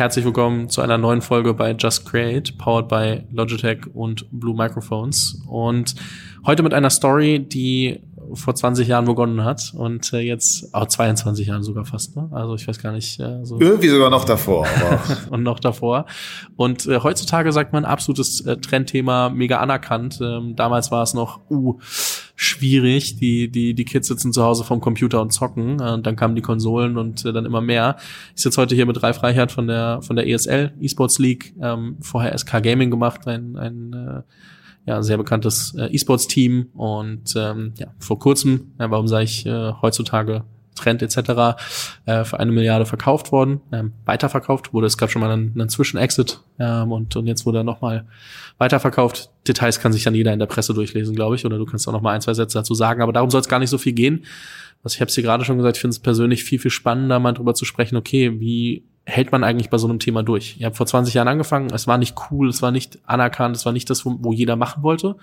Herzlich willkommen zu einer neuen Folge bei Just Create, powered by Logitech und Blue Microphones. Und heute mit einer Story, die vor 20 Jahren begonnen hat und äh, jetzt auch 22 Jahren sogar fast. Ne? Also ich weiß gar nicht. Äh, so Irgendwie sogar noch davor. und noch davor. Und äh, heutzutage sagt man absolutes äh, Trendthema, mega anerkannt. Ähm, damals war es noch uh, schwierig. Die die die Kids sitzen zu Hause vom Computer und zocken. Äh, dann kamen die Konsolen und äh, dann immer mehr. Ich sitze heute hier mit Ralf Reichert von der von der ESL eSports League. Ähm, vorher SK Gaming gemacht, ein ein äh, ja, sehr bekanntes äh, E-Sports-Team und ähm, ja, vor kurzem, ja, warum sage ich äh, heutzutage Trend etc. Äh, für eine Milliarde verkauft worden, ähm, weiterverkauft wurde. Es gab schon mal einen, einen Zwischen-Exit ähm, und, und jetzt wurde er nochmal weiterverkauft. Details kann sich dann jeder in der Presse durchlesen, glaube ich, oder du kannst auch noch mal ein, zwei Sätze dazu sagen, aber darum soll es gar nicht so viel gehen. Was ich habe es dir gerade schon gesagt, ich finde es persönlich viel, viel spannender, mal drüber zu sprechen, okay, wie hält man eigentlich bei so einem Thema durch? Ihr habt vor 20 Jahren angefangen, es war nicht cool, es war nicht anerkannt, es war nicht das, wo, wo jeder machen wollte.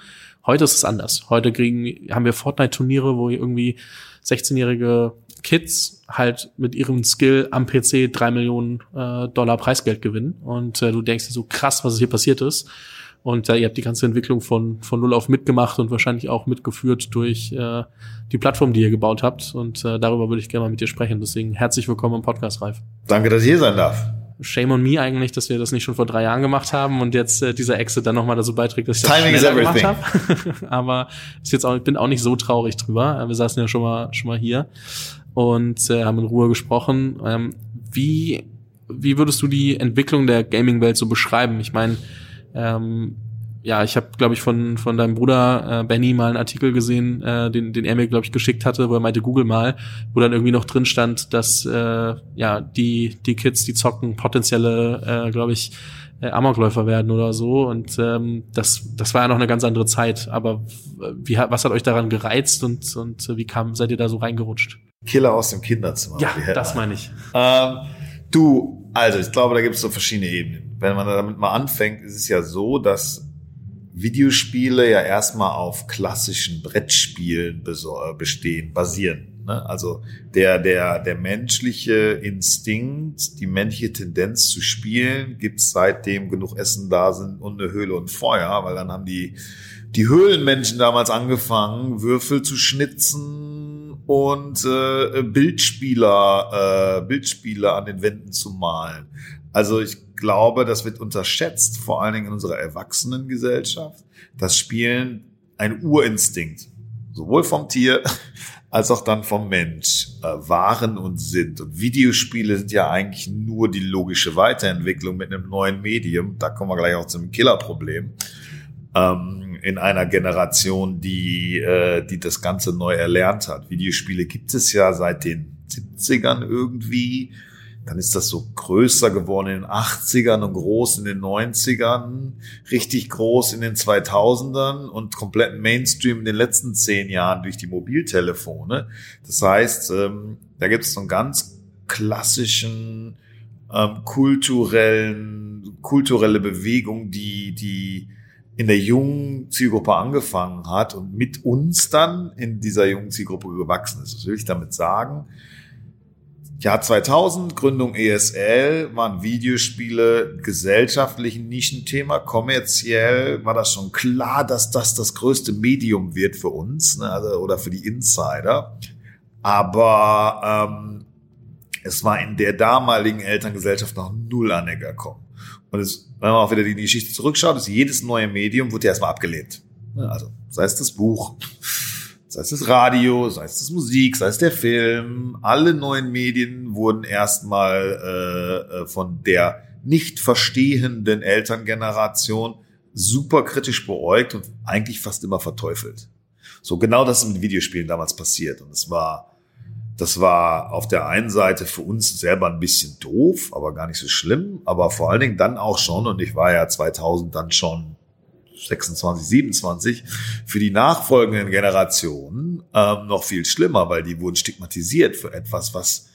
Heute ist es anders. Heute kriegen, haben wir Fortnite-Turniere, wo irgendwie 16-jährige Kids halt mit ihrem Skill am PC drei Millionen äh, Dollar Preisgeld gewinnen. Und äh, du denkst dir so krass, was hier passiert ist. Und äh, ihr habt die ganze Entwicklung von, von null auf mitgemacht und wahrscheinlich auch mitgeführt durch äh, die Plattform, die ihr gebaut habt. Und äh, darüber würde ich gerne mal mit dir sprechen. Deswegen herzlich willkommen im Podcast, Ralf. Danke, dass ich hier sein darf. Shame on me eigentlich, dass wir das nicht schon vor drei Jahren gemacht haben und jetzt äh, dieser Exit dann nochmal dazu beiträgt, dass ich Timing das schneller gemacht habe. Aber ist jetzt auch, ich bin auch nicht so traurig drüber. Wir saßen ja schon mal schon mal hier und äh, haben in Ruhe gesprochen. Ähm, wie wie würdest du die Entwicklung der Gaming-Welt so beschreiben? Ich meine, ähm, ja, ich habe, glaube ich, von von deinem Bruder äh, Benny mal einen Artikel gesehen, äh, den den er mir, glaube ich, geschickt hatte, wo er meinte, Google mal, wo dann irgendwie noch drin stand, dass äh, ja die die Kids, die zocken, potenzielle, äh, glaube ich, äh, Amokläufer werden oder so. Und ähm, das das war ja noch eine ganz andere Zeit. Aber wie was hat euch daran gereizt und und wie kam seid ihr da so reingerutscht? Killer aus dem Kinderzimmer. Ja, das meine ich. Ähm, du, also ich glaube, da gibt es so verschiedene Ebenen wenn man damit mal anfängt, ist es ja so, dass Videospiele ja erstmal auf klassischen Brettspielen bestehen, basieren. Ne? Also der, der, der menschliche Instinkt, die menschliche Tendenz zu spielen, gibt's seitdem genug Essen da sind und eine Höhle und Feuer, weil dann haben die, die Höhlenmenschen damals angefangen, Würfel zu schnitzen und äh, Bildspieler, äh, Bildspieler an den Wänden zu malen. Also ich glaube, das wird unterschätzt, vor allen Dingen in unserer Erwachsenengesellschaft. Das Spielen ein Urinstinkt, sowohl vom Tier als auch dann vom Mensch äh, waren und sind. Und Videospiele sind ja eigentlich nur die logische Weiterentwicklung mit einem neuen Medium. Da kommen wir gleich auch zum Killerproblem. Ähm, in einer Generation, die, äh, die das Ganze neu erlernt hat. Videospiele gibt es ja seit den 70ern irgendwie dann ist das so größer geworden in den 80ern und groß in den 90ern, richtig groß in den 2000ern und komplett Mainstream in den letzten zehn Jahren durch die Mobiltelefone. Das heißt, ähm, da gibt es so einen ganz klassischen ähm, kulturellen, kulturelle Bewegung, die, die in der jungen Zielgruppe angefangen hat und mit uns dann in dieser jungen Zielgruppe gewachsen ist. Was will ich damit sagen? Jahr 2000, Gründung ESL, waren Videospiele gesellschaftlich ein Nischenthema. Kommerziell war das schon klar, dass das das größte Medium wird für uns ne, also, oder für die Insider. Aber ähm, es war in der damaligen Elterngesellschaft noch null angekommen. Und es, wenn man auch wieder die Geschichte zurückschaut, ist jedes neue Medium wurde ja erstmal abgelehnt. Also sei es das Buch, sei es das Radio, sei es das Musik, sei es der Film, alle neuen Medien wurden erstmal äh, äh, von der nicht verstehenden Elterngeneration super kritisch beäugt und eigentlich fast immer verteufelt. So genau das ist mit Videospielen damals passiert und es war das war auf der einen Seite für uns selber ein bisschen doof, aber gar nicht so schlimm, aber vor allen Dingen dann auch schon und ich war ja 2000 dann schon 26, 27, für die nachfolgenden Generationen ähm, noch viel schlimmer, weil die wurden stigmatisiert für etwas, was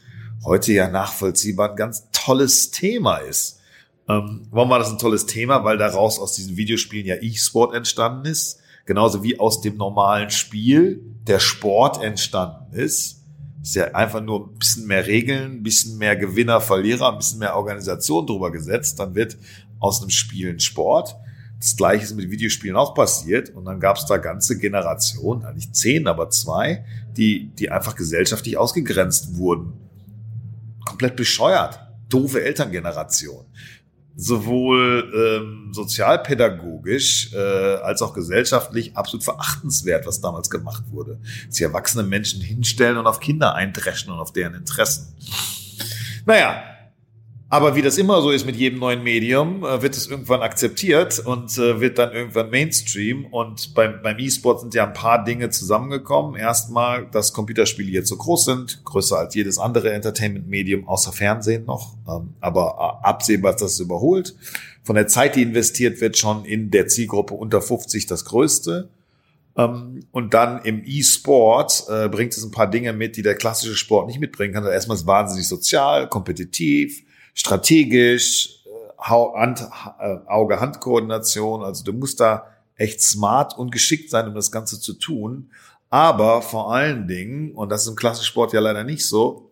heute ja nachvollziehbar ein ganz tolles Thema ist. Ähm, warum war das ein tolles Thema? Weil daraus aus diesen Videospielen ja E-Sport entstanden ist, genauso wie aus dem normalen Spiel der Sport entstanden ist. Ist ja einfach nur ein bisschen mehr Regeln, ein bisschen mehr Gewinner, Verlierer, ein bisschen mehr Organisation drüber gesetzt. Dann wird aus einem Spiel ein Sport. Das gleiche ist mit Videospielen auch passiert. Und dann gab es da ganze Generationen, nicht zehn, aber zwei, die, die einfach gesellschaftlich ausgegrenzt wurden. Komplett bescheuert. Doofe Elterngeneration sowohl ähm, sozialpädagogisch äh, als auch gesellschaftlich absolut verachtenswert, was damals gemacht wurde. Sie erwachsene Menschen hinstellen und auf Kinder eindreschen und auf deren Interessen. Naja, aber wie das immer so ist mit jedem neuen Medium, äh, wird es irgendwann akzeptiert und äh, wird dann irgendwann Mainstream. Und beim, beim E-Sport sind ja ein paar Dinge zusammengekommen. Erstmal, dass Computerspiele jetzt so groß sind, größer als jedes andere Entertainment-Medium außer Fernsehen noch, ähm, aber äh, absehbar, dass es überholt. Von der Zeit, die investiert wird, schon in der Zielgruppe unter 50 das Größte. Ähm, und dann im E-Sport bringt es ein paar Dinge mit, die der klassische Sport nicht mitbringen kann. Also erstmal ist es wahnsinnig sozial, kompetitiv, strategisch, äh, äh, Auge-Hand-Koordination. Also du musst da echt smart und geschickt sein, um das Ganze zu tun. Aber vor allen Dingen, und das ist im Klassensport ja leider nicht so,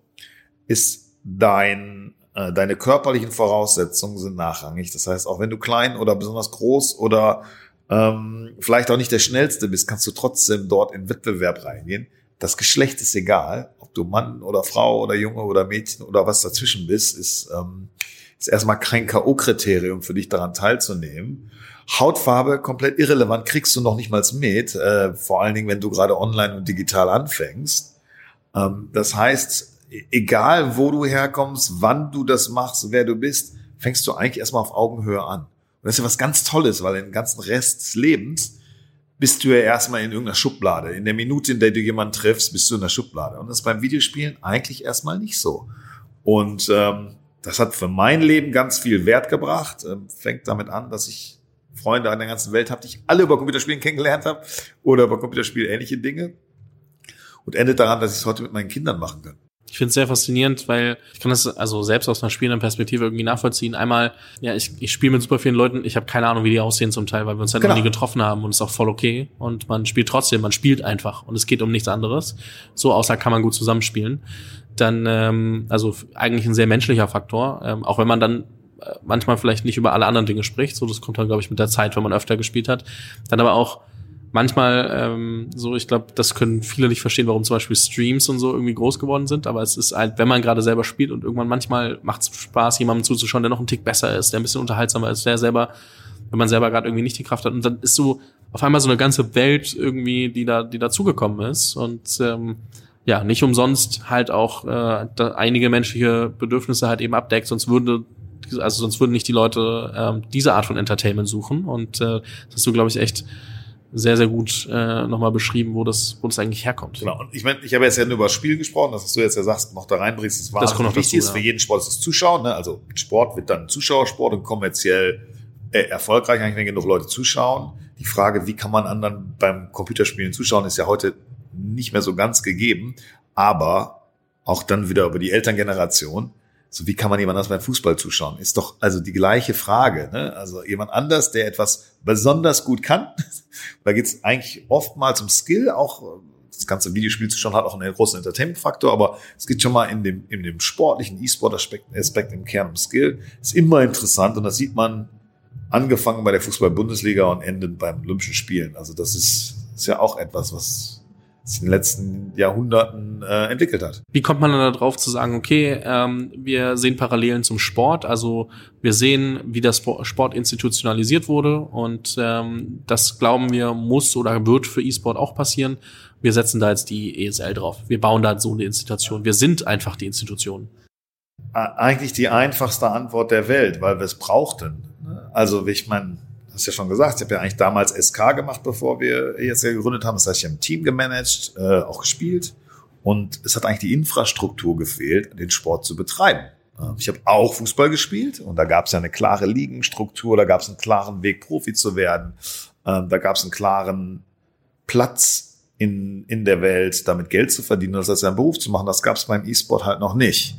ist dein, äh, deine körperlichen Voraussetzungen sind nachrangig. Das heißt, auch wenn du klein oder besonders groß oder ähm, vielleicht auch nicht der Schnellste bist, kannst du trotzdem dort in Wettbewerb reingehen. Das Geschlecht ist egal, ob du Mann oder Frau oder Junge oder Mädchen oder was dazwischen bist, ist, ähm, ist erstmal kein K.O.-Kriterium für dich daran teilzunehmen. Hautfarbe komplett irrelevant, kriegst du noch nicht mal mit, äh, vor allen Dingen, wenn du gerade online und digital anfängst. Ähm, das heißt, e-, egal wo du herkommst, wann du das machst, wer du bist, fängst du eigentlich erstmal auf Augenhöhe an. Und das ist ja was ganz Tolles, weil den ganzen Rest des Lebens bist du ja erstmal in irgendeiner Schublade. In der Minute, in der du jemanden triffst, bist du in der Schublade. Und das ist beim Videospielen eigentlich erstmal nicht so. Und ähm, das hat für mein Leben ganz viel Wert gebracht. Ähm, fängt damit an, dass ich Freunde an der ganzen Welt habe, die ich alle über Computerspielen kennengelernt habe oder über Computerspiel ähnliche Dinge. Und endet daran, dass ich es heute mit meinen Kindern machen kann. Ich finde es sehr faszinierend, weil ich kann das also selbst aus einer spielenden Perspektive irgendwie nachvollziehen. Einmal, ja, ich, ich spiele mit super vielen Leuten, ich habe keine Ahnung, wie die aussehen zum Teil, weil wir uns halt genau. noch nie getroffen haben und ist auch voll okay. Und man spielt trotzdem, man spielt einfach und es geht um nichts anderes. So außer kann man gut zusammenspielen. Dann, ähm, also eigentlich ein sehr menschlicher Faktor, ähm, auch wenn man dann äh, manchmal vielleicht nicht über alle anderen Dinge spricht. So, das kommt dann, glaube ich, mit der Zeit, wenn man öfter gespielt hat. Dann aber auch manchmal ähm, so, ich glaube, das können viele nicht verstehen, warum zum Beispiel Streams und so irgendwie groß geworden sind, aber es ist halt, wenn man gerade selber spielt und irgendwann manchmal macht es Spaß, jemandem zuzuschauen, der noch einen Tick besser ist, der ein bisschen unterhaltsamer ist, der selber, wenn man selber gerade irgendwie nicht die Kraft hat. Und dann ist so auf einmal so eine ganze Welt irgendwie, die da, die dazugekommen ist. Und ähm, ja, nicht umsonst halt auch äh, da einige menschliche Bedürfnisse halt eben abdeckt, sonst würde also sonst würden nicht die Leute ähm, diese Art von Entertainment suchen. Und äh, das hast du, glaube ich, echt sehr, sehr gut äh, nochmal beschrieben, wo das, wo das eigentlich herkommt. Genau. Und ich meine, ich habe jetzt ja nur über das Spiel gesprochen, das, was du jetzt ja sagst, noch da reinbringst, das war das wichtig dazu, ist ja. für jeden Sport ist das Zuschauen. Ne? Also Sport wird dann Zuschauersport und kommerziell äh, erfolgreich, eigentlich wenn genug Leute zuschauen. Die Frage, wie kann man anderen beim Computerspielen zuschauen, ist ja heute nicht mehr so ganz gegeben. Aber auch dann wieder über die Elterngeneration so, wie kann man jemand anders beim Fußball zuschauen? Ist doch also die gleiche Frage. Ne? Also jemand anders, der etwas besonders gut kann. da geht es eigentlich oftmals um Skill, auch das ganze Videospiel zu schauen hat auch einen großen Entertainment-Faktor, aber es geht schon mal in dem, in dem sportlichen E-Sport-Aspekt Aspekt im Kern um Skill. Ist immer interessant und das sieht man angefangen bei der Fußball-Bundesliga und endet beim Olympischen Spielen. Also das ist, ist ja auch etwas, was in den letzten Jahrhunderten äh, entwickelt hat. Wie kommt man dann darauf zu sagen, okay, ähm, wir sehen Parallelen zum Sport, also wir sehen, wie das Sport institutionalisiert wurde und ähm, das glauben wir muss oder wird für E-Sport auch passieren. Wir setzen da jetzt die ESL drauf. Wir bauen da so eine Institution. Wir sind einfach die Institution. Eigentlich die einfachste Antwort der Welt, weil wir es brauchten. Ne? Also ich meine, hast ja schon gesagt, ich habe ja eigentlich damals SK gemacht, bevor wir jetzt gegründet haben. Das heißt, ich habe ein Team gemanagt, äh, auch gespielt. Und es hat eigentlich die Infrastruktur gefehlt, den Sport zu betreiben. Ich habe auch Fußball gespielt und da gab es ja eine klare Ligenstruktur, da gab es einen klaren Weg, Profi zu werden. Ähm, da gab es einen klaren Platz in, in der Welt, damit Geld zu verdienen, das als einen Beruf zu machen. Das gab es beim E-Sport halt noch nicht.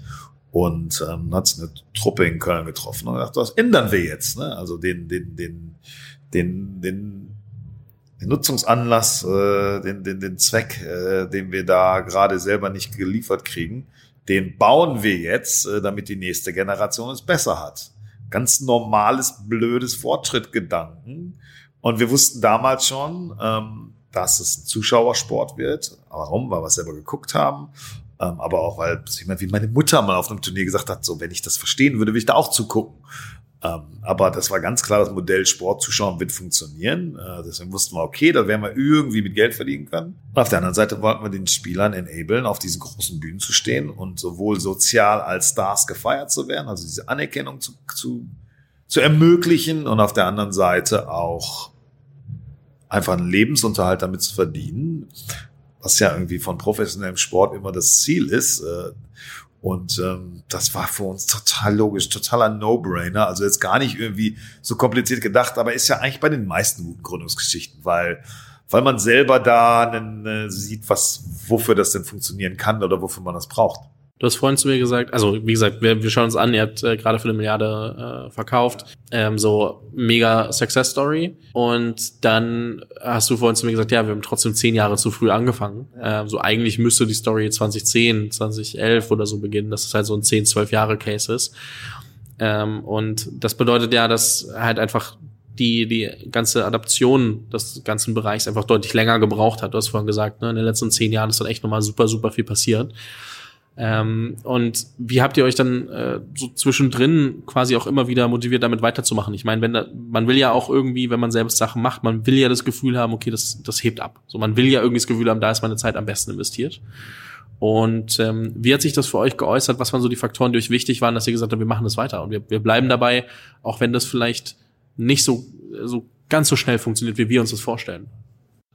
Und ähm, hat eine Truppe in Köln getroffen und gesagt, das ändern wir jetzt. Ne? Also den, den, den, den, den den Nutzungsanlass, äh, den, den, den Zweck, äh, den wir da gerade selber nicht geliefert kriegen, den bauen wir jetzt, äh, damit die nächste Generation es besser hat. Ganz normales, blödes Fortschrittgedanken. Und wir wussten damals schon, ähm, dass es ein Zuschauersport wird. Warum? Weil wir es selber geguckt haben. Ähm, aber auch, weil jemand wie meine Mutter mal auf einem Turnier gesagt hat, so, wenn ich das verstehen würde, würde ich da auch zugucken. Ähm, aber das war ganz klar, das Modell Sport zuschauen wird funktionieren. Äh, deswegen wussten wir, okay, da werden wir irgendwie mit Geld verdienen können. Und auf der anderen Seite wollten wir den Spielern enablen, auf diesen großen Bühnen zu stehen und sowohl sozial als Stars gefeiert zu werden, also diese Anerkennung zu, zu, zu ermöglichen und auf der anderen Seite auch einfach einen Lebensunterhalt damit zu verdienen, was ja irgendwie von professionellem Sport immer das Ziel ist. Äh, und ähm, das war für uns total logisch, totaler No-Brainer. Also jetzt gar nicht irgendwie so kompliziert gedacht, aber ist ja eigentlich bei den meisten guten Gründungsgeschichten, weil weil man selber da einen, äh, sieht, was wofür das denn funktionieren kann oder wofür man das braucht. Du hast vorhin zu mir gesagt, also wie gesagt, wir, wir schauen uns an, ihr habt äh, gerade für eine Milliarde äh, verkauft, ähm, so mega Success Story. Und dann hast du vorhin zu mir gesagt, ja, wir haben trotzdem zehn Jahre zu früh angefangen. Ähm, so eigentlich müsste die Story 2010, 2011 oder so beginnen, dass es halt so ein 10, 12 Jahre Case ist. Ähm, und das bedeutet ja, dass halt einfach die, die ganze Adaption des ganzen Bereichs einfach deutlich länger gebraucht hat. Du hast vorhin gesagt, ne, in den letzten zehn Jahren ist dann echt nochmal super, super viel passiert. Ähm, und wie habt ihr euch dann äh, so zwischendrin quasi auch immer wieder motiviert, damit weiterzumachen? Ich meine, wenn da, man will ja auch irgendwie, wenn man selbst Sachen macht, man will ja das Gefühl haben, okay, das, das hebt ab. So, man will ja irgendwie das Gefühl haben, da ist meine Zeit am besten investiert. Und ähm, wie hat sich das für euch geäußert? Was waren so die Faktoren, die euch wichtig waren, dass ihr gesagt habt, wir machen das weiter und wir, wir bleiben dabei, auch wenn das vielleicht nicht so, so ganz so schnell funktioniert, wie wir uns das vorstellen?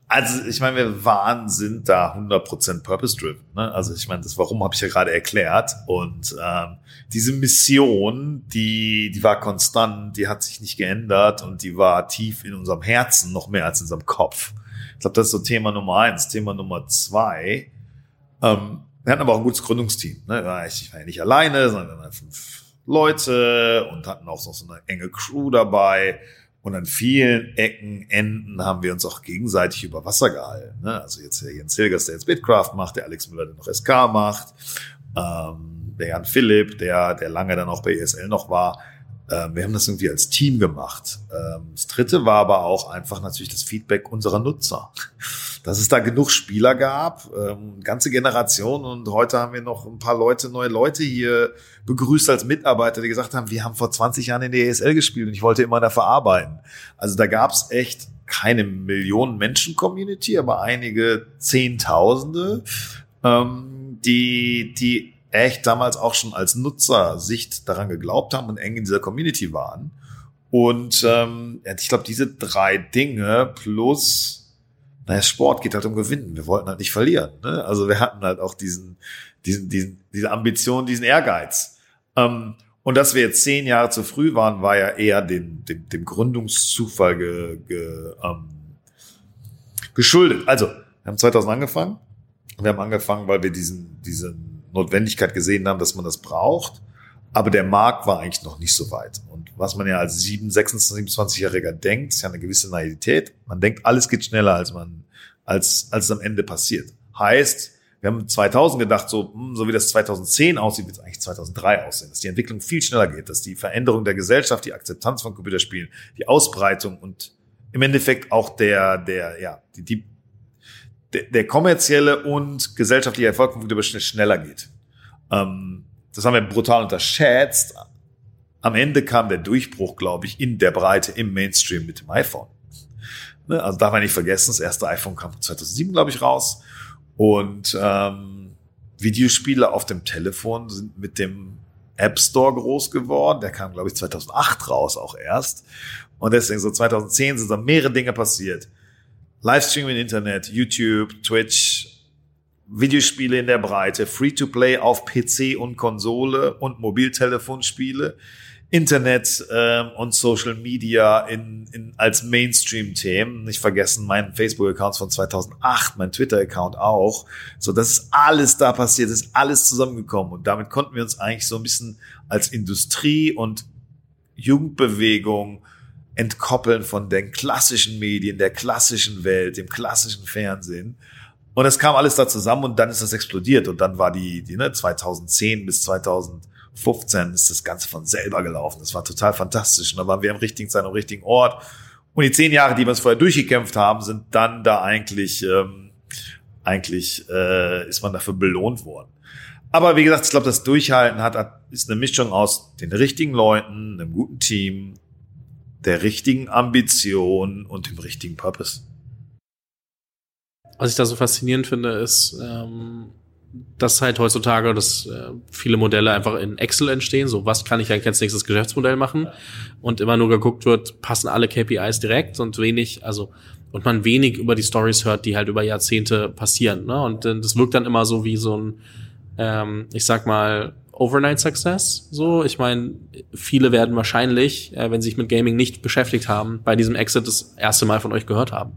Also ich meine, wir waren, sind da 100% purpose-driven. Ne? Also ich meine, das Warum habe ich ja gerade erklärt. Und ähm, diese Mission, die, die war konstant, die hat sich nicht geändert und die war tief in unserem Herzen, noch mehr als in unserem Kopf. Ich glaube, das ist so Thema Nummer eins. Thema Nummer zwei, ähm, wir hatten aber auch ein gutes Gründungsteam. Ne? Ich war ja nicht alleine, sondern wir waren fünf Leute und hatten auch noch so eine enge Crew dabei. Und an vielen Ecken, Enden haben wir uns auch gegenseitig über Wasser gehalten. Ne? Also jetzt der Jens Hilgers, der jetzt Bitcraft macht, der Alex Müller, der noch SK macht, ähm, der Jan Philipp, der, der lange dann auch bei ESL noch war. Ähm, wir haben das irgendwie als Team gemacht. Ähm, das dritte war aber auch einfach natürlich das Feedback unserer Nutzer. Dass es da genug Spieler gab, ähm, ganze Generation und heute haben wir noch ein paar Leute, neue Leute hier begrüßt als Mitarbeiter, die gesagt haben, wir haben vor 20 Jahren in der ESL gespielt und ich wollte immer dafür arbeiten. Also da gab es echt keine Millionen Menschen-Community, aber einige Zehntausende, ähm, die, die echt damals auch schon als Nutzersicht daran geglaubt haben und eng in dieser Community waren. Und ähm, ich glaube, diese drei Dinge plus, naja, Sport geht halt um Gewinnen. Wir wollten halt nicht verlieren. Ne? Also wir hatten halt auch diesen, diesen, diesen, diese Ambition, diesen Ehrgeiz. Ähm, und dass wir jetzt zehn Jahre zu früh waren, war ja eher dem, dem, dem Gründungszufall ge, ge, ähm, geschuldet. Also, wir haben 2000 angefangen. Wir haben angefangen, weil wir diesen, diesen Notwendigkeit gesehen haben, dass man das braucht. Aber der Markt war eigentlich noch nicht so weit. Und was man ja als 7, 26, 27-Jähriger denkt, ist ja eine gewisse Naivität. Man denkt, alles geht schneller, als man, als, als es am Ende passiert. Heißt, wir haben 2000 gedacht, so, hm, so wie das 2010 aussieht, wird es eigentlich 2003 aussehen, dass die Entwicklung viel schneller geht, dass die Veränderung der Gesellschaft, die Akzeptanz von Computerspielen, die Ausbreitung und im Endeffekt auch der, der, ja, die, die der, der kommerzielle und gesellschaftliche Erfolg von Computerspielen schneller geht. Ähm, das haben wir brutal unterschätzt. Am Ende kam der Durchbruch, glaube ich, in der Breite im Mainstream mit dem iPhone. Ne? Also darf man nicht vergessen, das erste iPhone kam 2007, glaube ich, raus. Und ähm, Videospiele auf dem Telefon sind mit dem App Store groß geworden. Der kam, glaube ich, 2008 raus auch erst. Und deswegen so 2010 sind da mehrere Dinge passiert. Livestream im Internet, YouTube, Twitch, Videospiele in der Breite, Free-to-Play auf PC und Konsole und Mobiltelefonspiele. Internet ähm, und Social Media in, in, als Mainstream-Themen. Nicht vergessen, mein Facebook-Account von 2008, mein Twitter-Account auch. So, das ist alles da passiert, ist alles zusammengekommen. Und damit konnten wir uns eigentlich so ein bisschen als Industrie und Jugendbewegung entkoppeln von den klassischen Medien, der klassischen Welt, dem klassischen Fernsehen. Und es kam alles da zusammen und dann ist das explodiert. Und dann war die, die ne, 2010 bis 2015 ist das Ganze von selber gelaufen. Das war total fantastisch. Und dann waren wir im richtigen Zeit am richtigen Ort. Und die zehn Jahre, die wir uns vorher durchgekämpft haben, sind dann da eigentlich, ähm, eigentlich äh, ist man dafür belohnt worden. Aber wie gesagt, ich glaube, das Durchhalten hat, ist eine Mischung aus den richtigen Leuten, einem guten Team, der richtigen Ambition und dem richtigen Purpose. Was ich da so faszinierend finde, ist, ähm, dass halt heutzutage, dass äh, viele Modelle einfach in Excel entstehen. So, was kann ich eigentlich als nächstes Geschäftsmodell machen? Und immer nur geguckt wird, passen alle KPIs direkt und wenig, also und man wenig über die Stories hört, die halt über Jahrzehnte passieren. Ne? Und äh, das wirkt dann immer so wie so ein, ähm, ich sag mal, Overnight Success. So, ich meine, viele werden wahrscheinlich, äh, wenn sie sich mit Gaming nicht beschäftigt haben, bei diesem Exit das erste Mal von euch gehört haben.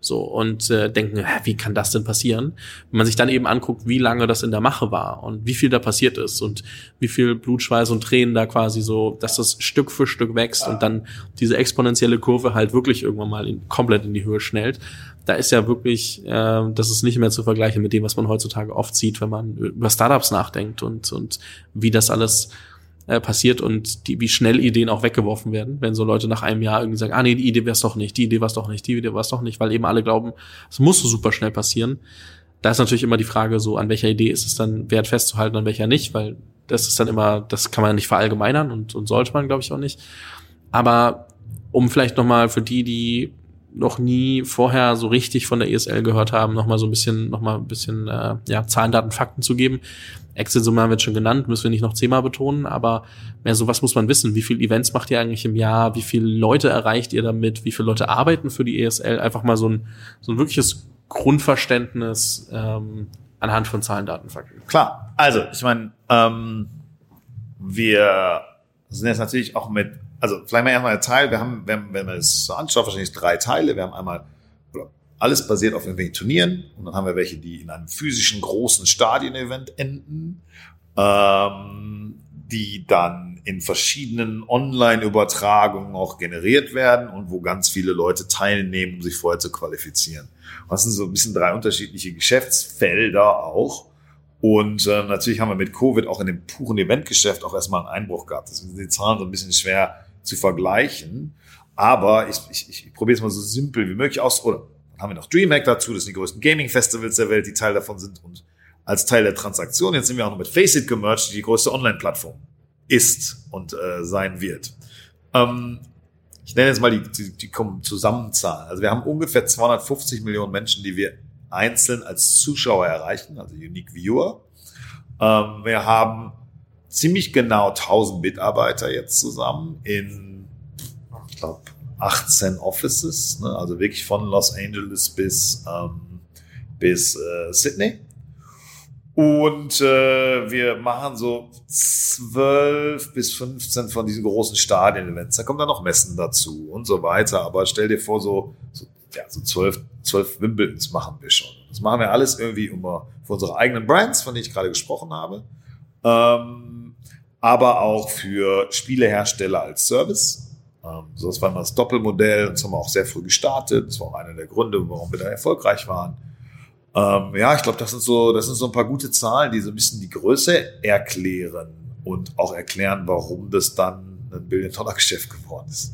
So und äh, denken, hä, wie kann das denn passieren? Wenn man sich dann eben anguckt, wie lange das in der Mache war und wie viel da passiert ist und wie viel Blutschweiß und Tränen da quasi so, dass das Stück für Stück wächst und dann diese exponentielle Kurve halt wirklich irgendwann mal in, komplett in die Höhe schnellt da ist ja wirklich, äh, das ist nicht mehr zu vergleichen mit dem, was man heutzutage oft sieht, wenn man über Startups nachdenkt und, und wie das alles äh, passiert und die, wie schnell Ideen auch weggeworfen werden, wenn so Leute nach einem Jahr irgendwie sagen, ah nee, die Idee wär's doch nicht, die Idee war's doch nicht, die Idee war's doch nicht, weil eben alle glauben, es muss so super schnell passieren. Da ist natürlich immer die Frage so, an welcher Idee ist es dann wert festzuhalten, an welcher nicht, weil das ist dann immer, das kann man nicht verallgemeinern und, und sollte man, glaube ich, auch nicht. Aber um vielleicht nochmal für die, die noch nie vorher so richtig von der ESL gehört haben, noch mal so ein bisschen, noch mal ein bisschen äh, ja, Zahlen, Daten, Fakten zu geben. Exit-Summe haben wir schon genannt, müssen wir nicht noch zehnmal betonen, aber mehr so, was muss man wissen? Wie viele Events macht ihr eigentlich im Jahr? Wie viele Leute erreicht ihr damit? Wie viele Leute arbeiten für die ESL? Einfach mal so ein, so ein wirkliches Grundverständnis ähm, anhand von Zahlen, Daten, Fakten. Klar, also ich meine, ähm, wir sind jetzt natürlich auch mit also vielleicht mal erstmal der Teil, wir haben, wenn, wenn man es so anschaut, wahrscheinlich drei Teile. Wir haben einmal alles basiert auf irgendwelchen Turnieren und dann haben wir welche, die in einem physischen großen Stadion-Event enden, ähm, die dann in verschiedenen Online-Übertragungen auch generiert werden und wo ganz viele Leute teilnehmen, um sich vorher zu qualifizieren. Das sind so ein bisschen drei unterschiedliche Geschäftsfelder auch. Und äh, natürlich haben wir mit Covid auch in dem puren Eventgeschäft auch erstmal einen Einbruch gehabt. Deswegen sind die Zahlen so ein bisschen schwer zu vergleichen. Aber ich, ich, ich probiere es mal so simpel wie möglich aus. Oder dann haben wir noch DreamHack dazu, das sind die größten Gaming-Festivals der Welt, die Teil davon sind. Und als Teil der Transaktion, jetzt sind wir auch noch mit Faceit gemerged, die die größte Online-Plattform ist und äh, sein wird. Ähm, ich nenne jetzt mal die, die, die Zusammenzahlen. Also wir haben ungefähr 250 Millionen Menschen, die wir einzeln als Zuschauer erreichen, also Unique Viewer. Ähm, wir haben ziemlich genau 1000 Mitarbeiter jetzt zusammen in, ich glaube, 18 Offices, ne? also wirklich von Los Angeles bis, ähm, bis äh, Sydney. Und äh, wir machen so 12 bis 15 von diesen großen Stadien-Events. Da kommen dann noch Messen dazu und so weiter. Aber stell dir vor, so, so, ja, so 12, 12 Wimbledons machen wir schon. Das machen wir alles irgendwie immer für unsere eigenen Brands, von denen ich gerade gesprochen habe. Ähm, aber auch für Spielehersteller als Service. Ähm, so, das war immer das Doppelmodell. Das haben wir auch sehr früh gestartet. Das war auch einer der Gründe, warum wir da erfolgreich waren. Ähm, ja, ich glaube, das sind so, das sind so ein paar gute Zahlen, die so ein bisschen die Größe erklären und auch erklären, warum das dann ein Billion-Dollar-Geschäft geworden ist.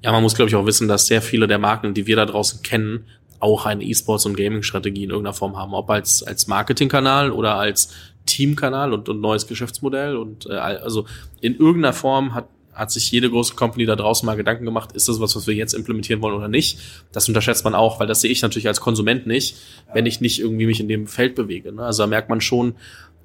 Ja, man muss, glaube ich, auch wissen, dass sehr viele der Marken, die wir da draußen kennen, auch eine E-Sports- und Gaming-Strategie in irgendeiner Form haben, ob als, als Marketingkanal oder als Teamkanal und, und neues Geschäftsmodell. Und äh, also in irgendeiner Form hat, hat sich jede große Company da draußen mal Gedanken gemacht, ist das was, was wir jetzt implementieren wollen oder nicht. Das unterschätzt man auch, weil das sehe ich natürlich als Konsument nicht, wenn ich nicht irgendwie mich in dem Feld bewege. Ne? Also da merkt man schon,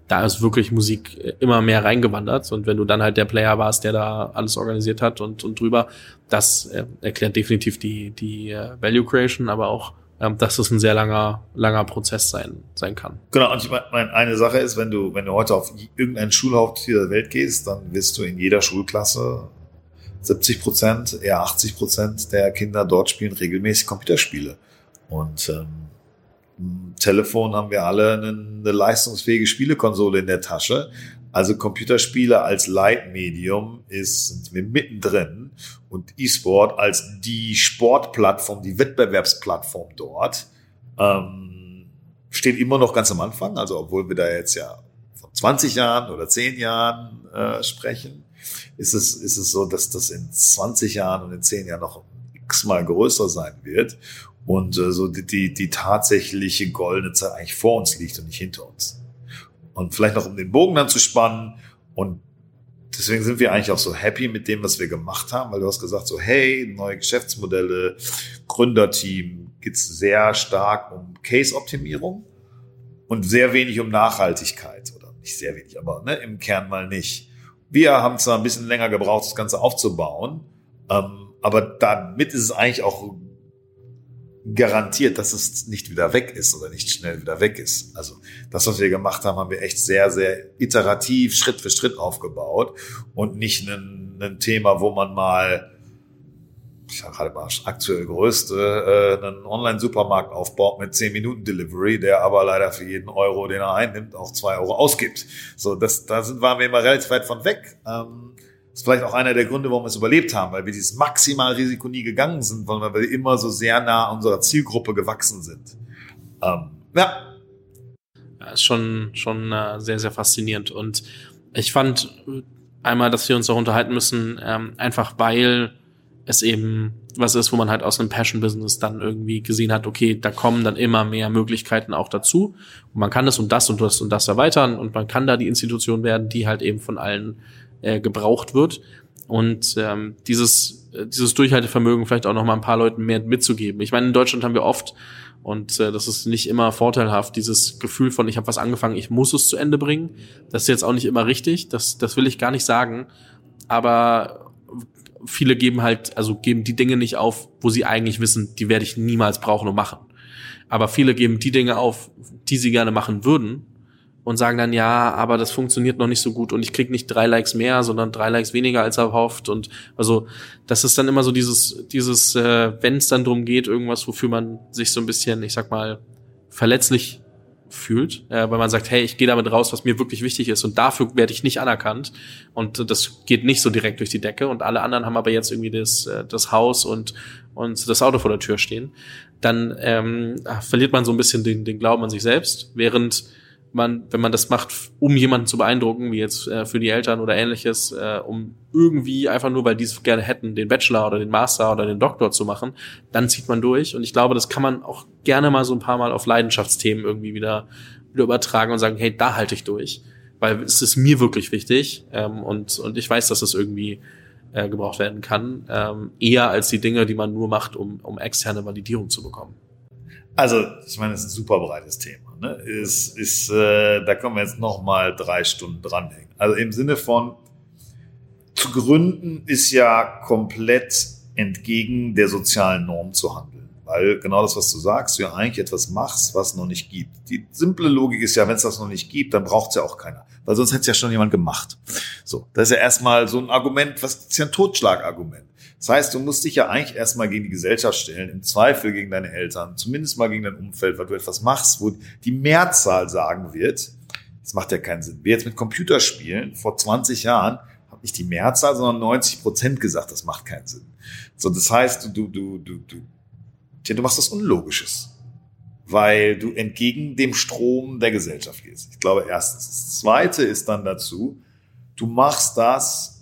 da ist wirklich Musik äh, immer mehr reingewandert. Und wenn du dann halt der Player warst, der da alles organisiert hat und, und drüber, das äh, erklärt definitiv die, die äh, Value Creation, aber auch ähm, dass es ein sehr langer, langer Prozess sein, sein kann. Genau, und ich meine, eine Sache ist, wenn du, wenn du heute auf irgendeinen Schulhaupt dieser Welt gehst, dann wirst du in jeder Schulklasse 70 Prozent, eher 80 Prozent der Kinder dort spielen regelmäßig Computerspiele. Und ähm, Telefon haben wir alle eine, eine leistungsfähige Spielekonsole in der Tasche. Also Computerspiele als Leitmedium ist, sind wir mittendrin und E-Sport als die Sportplattform, die Wettbewerbsplattform dort, ähm, steht immer noch ganz am Anfang. Also obwohl wir da jetzt ja von 20 Jahren oder 10 Jahren äh, sprechen, ist es, ist es so, dass das in 20 Jahren und in 10 Jahren noch x-mal größer sein wird und äh, so die, die, die tatsächliche goldene Zeit eigentlich vor uns liegt und nicht hinter uns. Und vielleicht noch um den Bogen dann zu spannen und deswegen sind wir eigentlich auch so happy mit dem, was wir gemacht haben, weil du hast gesagt so, hey, neue Geschäftsmodelle, Gründerteam, geht's sehr stark um Case-Optimierung und sehr wenig um Nachhaltigkeit oder nicht sehr wenig, aber ne, im Kern mal nicht. Wir haben zwar ein bisschen länger gebraucht, das Ganze aufzubauen, ähm, aber damit ist es eigentlich auch garantiert, dass es nicht wieder weg ist oder nicht schnell wieder weg ist. Also das, was wir gemacht haben, haben wir echt sehr, sehr iterativ, Schritt für Schritt aufgebaut und nicht ein, ein Thema, wo man mal, ich sag gerade mal, aktuell größte, äh, einen Online-Supermarkt aufbaut mit 10 Minuten Delivery, der aber leider für jeden Euro, den er einnimmt, auch zwei Euro ausgibt. So, das, da sind, waren wir immer relativ weit von weg. Ähm, das ist vielleicht auch einer der Gründe, warum wir es überlebt haben, weil wir dieses Maximalrisiko nie gegangen sind, weil wir immer so sehr nah unserer Zielgruppe gewachsen sind. Ähm, ja. ja. Ist schon, schon äh, sehr, sehr faszinierend. Und ich fand einmal, dass wir uns auch unterhalten müssen, ähm, einfach weil es eben was ist, wo man halt aus einem Passion-Business dann irgendwie gesehen hat, okay, da kommen dann immer mehr Möglichkeiten auch dazu. Und man kann das und das und das und das erweitern und man kann da die Institution werden, die halt eben von allen äh, gebraucht wird. Und ähm, dieses, äh, dieses Durchhaltevermögen vielleicht auch noch mal ein paar Leuten mehr mitzugeben. Ich meine, in Deutschland haben wir oft, und äh, das ist nicht immer vorteilhaft, dieses Gefühl von, ich habe was angefangen, ich muss es zu Ende bringen. Das ist jetzt auch nicht immer richtig, das, das will ich gar nicht sagen. Aber viele geben halt, also geben die Dinge nicht auf, wo sie eigentlich wissen, die werde ich niemals brauchen und machen. Aber viele geben die Dinge auf, die sie gerne machen würden und sagen dann, ja, aber das funktioniert noch nicht so gut und ich krieg nicht drei Likes mehr, sondern drei Likes weniger als erhofft. Und also das ist dann immer so dieses, dieses, äh, wenn es dann drum geht, irgendwas, wofür man sich so ein bisschen, ich sag mal, verletzlich fühlt, äh, weil man sagt, hey, ich gehe damit raus, was mir wirklich wichtig ist und dafür werde ich nicht anerkannt. Und das geht nicht so direkt durch die Decke. Und alle anderen haben aber jetzt irgendwie das, äh, das Haus und, und das Auto vor der Tür stehen, dann ähm, verliert man so ein bisschen den, den Glauben an sich selbst, während man, wenn man das macht, um jemanden zu beeindrucken, wie jetzt äh, für die Eltern oder ähnliches, äh, um irgendwie einfach nur, weil die es gerne hätten, den Bachelor oder den Master oder den Doktor zu machen, dann zieht man durch. Und ich glaube, das kann man auch gerne mal so ein paar Mal auf Leidenschaftsthemen irgendwie wieder, wieder übertragen und sagen, hey, da halte ich durch. Weil es ist mir wirklich wichtig ähm, und, und ich weiß, dass es irgendwie äh, gebraucht werden kann, ähm, eher als die Dinge, die man nur macht, um, um externe Validierung zu bekommen. Also, ich meine, es ist ein super breites Thema ne, ist, ist äh, da können wir jetzt noch mal drei Stunden dranhängen. Also im Sinne von zu gründen ist ja komplett entgegen der sozialen Norm zu handeln. Weil genau das, was du sagst, du ja eigentlich etwas machst, was noch nicht gibt. Die simple Logik ist ja, wenn es das noch nicht gibt, dann braucht es ja auch keiner. Weil sonst hätte es ja schon jemand gemacht. So, das ist ja erstmal so ein Argument, was ist ja ein Totschlagargument. Das heißt, du musst dich ja eigentlich erstmal gegen die Gesellschaft stellen, im Zweifel gegen deine Eltern, zumindest mal gegen dein Umfeld, weil du etwas machst, wo die Mehrzahl sagen wird, das macht ja keinen Sinn. Wir jetzt mit Computerspielen vor 20 Jahren habe nicht die Mehrzahl, sondern 90 Prozent gesagt, das macht keinen Sinn. So, das heißt, du, du, du, du, tja, du machst was Unlogisches, weil du entgegen dem Strom der Gesellschaft gehst. Ich glaube, erstens. Das zweite ist dann dazu, du machst das,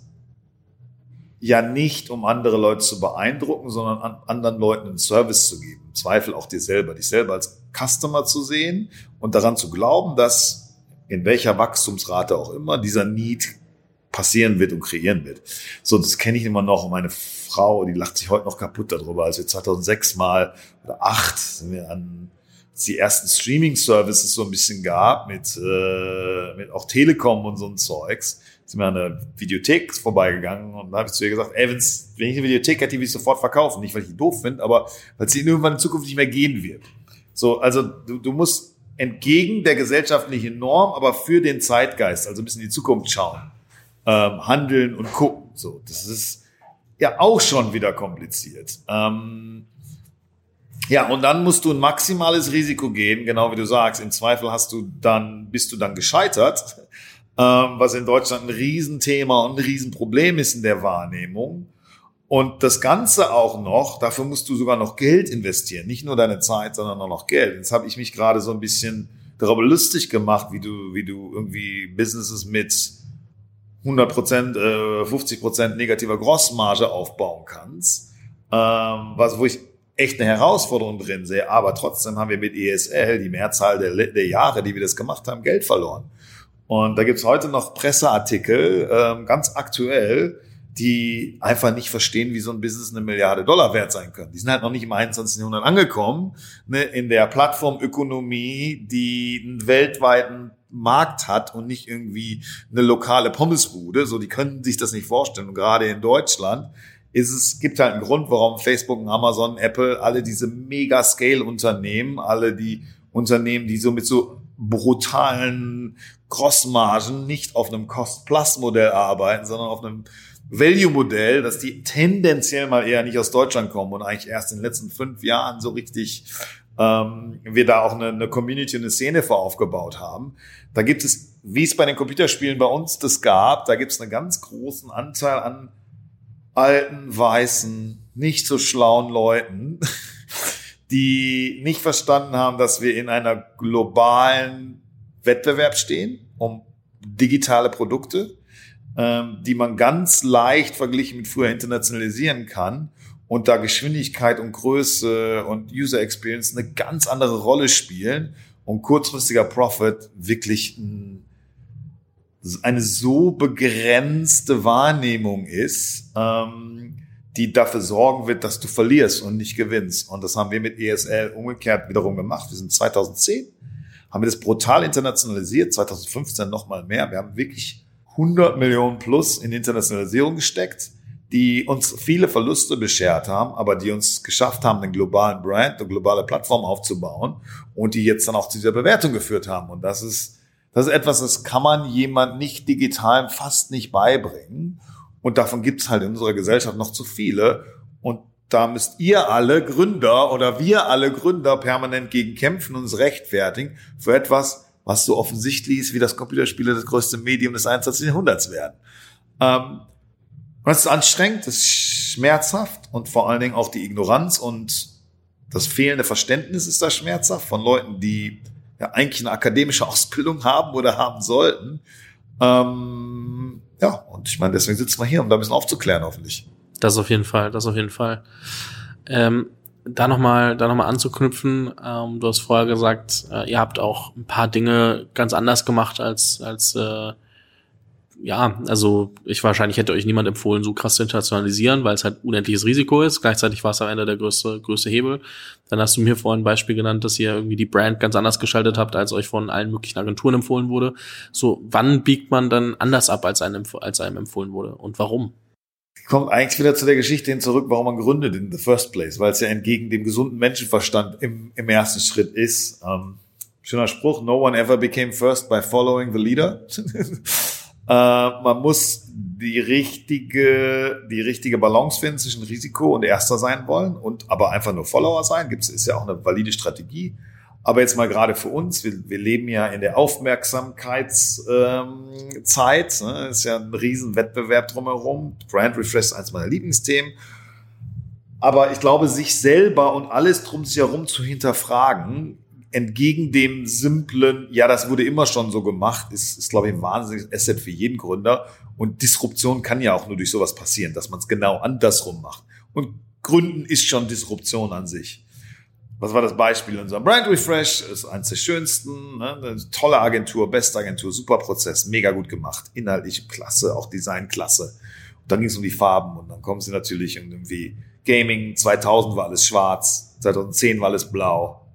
ja nicht, um andere Leute zu beeindrucken, sondern an anderen Leuten einen Service zu geben. Im Zweifel auch dir selber, dich selber als Customer zu sehen und daran zu glauben, dass in welcher Wachstumsrate auch immer dieser Need passieren wird und kreieren wird. So, das kenne ich immer noch. Und meine Frau, die lacht sich heute noch kaputt darüber, als wir 2006 mal oder acht sind wir an die ersten Streaming-Services so ein bisschen gab mit, äh, mit auch Telekom und so ein Zeugs sind wir an der Videothek vorbeigegangen und da habe ich zu ihr gesagt, ey, wenn's, wenn ich eine Videothek hätte, die will ich sofort verkaufen. Nicht, weil ich die doof finde, aber weil sie irgendwann in Zukunft nicht mehr gehen wird. So, also du, du musst entgegen der gesellschaftlichen Norm, aber für den Zeitgeist, also ein bisschen in die Zukunft schauen, ähm, handeln und gucken. So, das ist ja auch schon wieder kompliziert. Ähm, ja, und dann musst du ein maximales Risiko gehen, genau wie du sagst. Im Zweifel hast du dann, bist du dann gescheitert ähm, was in Deutschland ein Riesenthema und ein Riesenproblem ist in der Wahrnehmung. Und das Ganze auch noch, dafür musst du sogar noch Geld investieren, nicht nur deine Zeit, sondern auch noch Geld. Jetzt habe ich mich gerade so ein bisschen darüber lustig gemacht, wie du, wie du irgendwie Businesses mit 100 Prozent, äh, 50 Prozent negativer Grossmarge aufbauen kannst, ähm, was wo ich echt eine Herausforderung drin sehe. Aber trotzdem haben wir mit ESL die Mehrzahl der, der Jahre, die wir das gemacht haben, Geld verloren. Und da gibt's heute noch Presseartikel, ähm, ganz aktuell, die einfach nicht verstehen, wie so ein Business eine Milliarde Dollar wert sein können. Die sind halt noch nicht im 21. Jahrhundert angekommen, ne, in der Plattformökonomie, die einen weltweiten Markt hat und nicht irgendwie eine lokale Pommesbude. So, die können sich das nicht vorstellen. Und gerade in Deutschland ist es, gibt halt einen Grund, warum Facebook, Amazon, Apple, alle diese Mega-Scale-Unternehmen, alle die Unternehmen, die so mit so brutalen Grossmargen nicht auf einem Cost-Plus-Modell arbeiten, sondern auf einem Value-Modell, dass die tendenziell mal eher nicht aus Deutschland kommen und eigentlich erst in den letzten fünf Jahren so richtig ähm, wir da auch eine, eine Community, eine Szene vor aufgebaut haben. Da gibt es, wie es bei den Computerspielen bei uns das gab, da gibt es einen ganz großen Anteil an alten, weißen, nicht so schlauen Leuten, die nicht verstanden haben, dass wir in einer globalen Wettbewerb stehen um digitale Produkte ähm, die man ganz leicht verglichen mit früher internationalisieren kann und da Geschwindigkeit und Größe und User Experience eine ganz andere Rolle spielen und kurzfristiger Profit wirklich eine so begrenzte Wahrnehmung ist, ähm, die dafür sorgen wird, dass du verlierst und nicht gewinnst. Und das haben wir mit ESL umgekehrt wiederum gemacht. Wir sind 2010, haben wir das brutal internationalisiert, 2015 nochmal mehr. Wir haben wirklich 100 Millionen plus in Internationalisierung gesteckt, die uns viele Verluste beschert haben, aber die uns geschafft haben, einen globalen Brand, eine globale Plattform aufzubauen und die jetzt dann auch zu dieser Bewertung geführt haben. Und das ist, das ist etwas, das kann man jemand nicht digital fast nicht beibringen. Und davon gibt es halt in unserer Gesellschaft noch zu viele. Und da müsst ihr alle Gründer oder wir alle Gründer permanent gegen kämpfen und uns rechtfertigen für etwas, was so offensichtlich ist, wie das Computerspiele das größte Medium des 21. Jahrhunderts werden. Ähm, das ist anstrengend, das ist schmerzhaft und vor allen Dingen auch die Ignoranz und das fehlende Verständnis ist da schmerzhaft von Leuten, die ja eigentlich eine akademische Ausbildung haben oder haben sollten. Ähm, ja, und ich meine, deswegen sitzen wir hier, um da ein bisschen aufzuklären, hoffentlich. Das auf jeden Fall, das auf jeden Fall. Ähm, da nochmal da noch anzuknüpfen, ähm, du hast vorher gesagt, äh, ihr habt auch ein paar Dinge ganz anders gemacht als, als äh, ja, also ich wahrscheinlich hätte euch niemand empfohlen, so krass zu internationalisieren, weil es halt unendliches Risiko ist. Gleichzeitig war es am Ende der größte, größte Hebel. Dann hast du mir vorhin ein Beispiel genannt, dass ihr irgendwie die Brand ganz anders geschaltet habt, als euch von allen möglichen Agenturen empfohlen wurde. So, wann biegt man dann anders ab, als einem, als einem empfohlen wurde und warum? kommt eigentlich wieder zu der Geschichte hin zurück, warum man gründet in the first place, weil es ja entgegen dem gesunden Menschenverstand im, im ersten Schritt ist. Ähm, schöner Spruch, no one ever became first by following the leader. äh, man muss die richtige, die richtige Balance finden zwischen Risiko und Erster sein wollen und aber einfach nur Follower sein. Gibt's, ist ja auch eine valide Strategie. Aber jetzt mal gerade für uns, wir, wir leben ja in der Aufmerksamkeitszeit, ähm, ne? ist ja ein riesen Wettbewerb drumherum. Brand Refresh ist eines meiner Lieblingsthemen. Aber ich glaube, sich selber und alles drum sich herum zu hinterfragen, entgegen dem simplen, ja, das wurde immer schon so gemacht, ist, ist glaube ich, ein wahnsinniges Asset für jeden Gründer. Und Disruption kann ja auch nur durch sowas passieren, dass man es genau andersrum macht. Und Gründen ist schon Disruption an sich was war das Beispiel? Unser Brand Refresh ist eins der schönsten, ne? tolle Agentur, beste Agentur, super Prozess, mega gut gemacht, inhaltlich klasse, auch Design klasse. Und dann ging es um die Farben und dann kommen sie natürlich irgendwie Gaming, 2000 war alles schwarz, 2010 war alles blau,